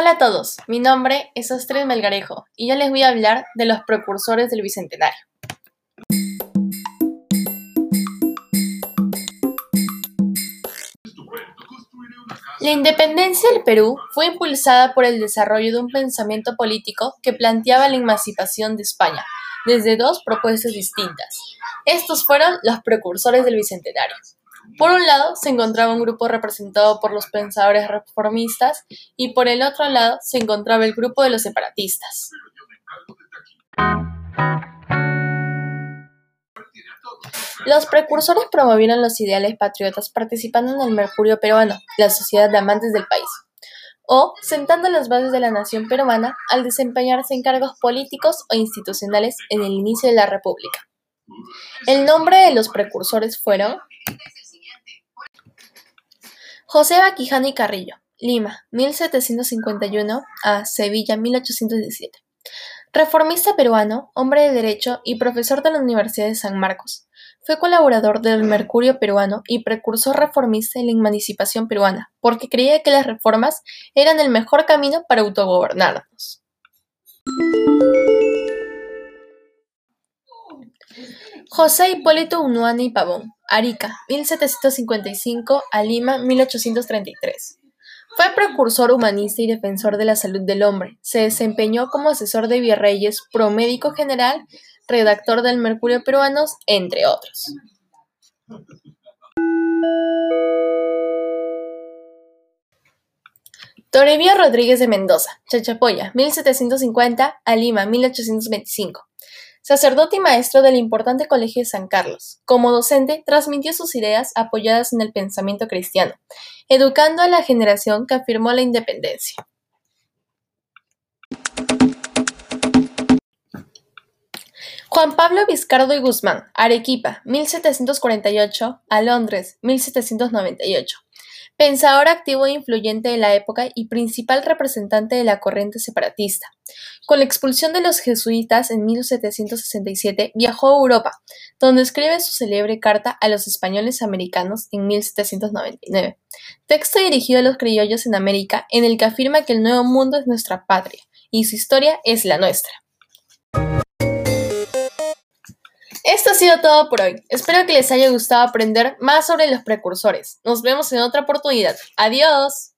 Hola a todos, mi nombre es Astrid Melgarejo y yo les voy a hablar de los precursores del Bicentenario. La independencia del Perú fue impulsada por el desarrollo de un pensamiento político que planteaba la emancipación de España desde dos propuestas distintas. Estos fueron los precursores del Bicentenario. Por un lado se encontraba un grupo representado por los pensadores reformistas y por el otro lado se encontraba el grupo de los separatistas. Los precursores promovieron los ideales patriotas participando en el Mercurio peruano, la sociedad de amantes del país, o sentando las bases de la nación peruana al desempeñarse en cargos políticos o institucionales en el inicio de la República. El nombre de los precursores fueron José Baquijano y Carrillo, Lima, 1751 a Sevilla, 1817. Reformista peruano, hombre de derecho y profesor de la Universidad de San Marcos. Fue colaborador del Mercurio peruano y precursor reformista en la emancipación peruana, porque creía que las reformas eran el mejor camino para autogobernarnos. José Hipólito Unuana y Pavón, Arica, 1755 a Lima, 1833. Fue precursor humanista y defensor de la salud del hombre. Se desempeñó como asesor de virreyes, promédico general, redactor del Mercurio Peruanos, entre otros. Toribio Rodríguez de Mendoza, Chachapoya, 1750 a Lima, 1825. Sacerdote y maestro del importante Colegio de San Carlos, como docente transmitió sus ideas apoyadas en el pensamiento cristiano, educando a la generación que afirmó la independencia. Juan Pablo Vizcardo y Guzmán, Arequipa, 1748 a Londres, 1798. Pensador activo e influyente de la época y principal representante de la corriente separatista. Con la expulsión de los jesuitas en 1767 viajó a Europa, donde escribe su célebre carta a los españoles americanos en 1799, texto dirigido a los criollos en América en el que afirma que el Nuevo Mundo es nuestra patria y su historia es la nuestra. Esto ha sido todo por hoy. Espero que les haya gustado aprender más sobre los precursores. Nos vemos en otra oportunidad. Adiós.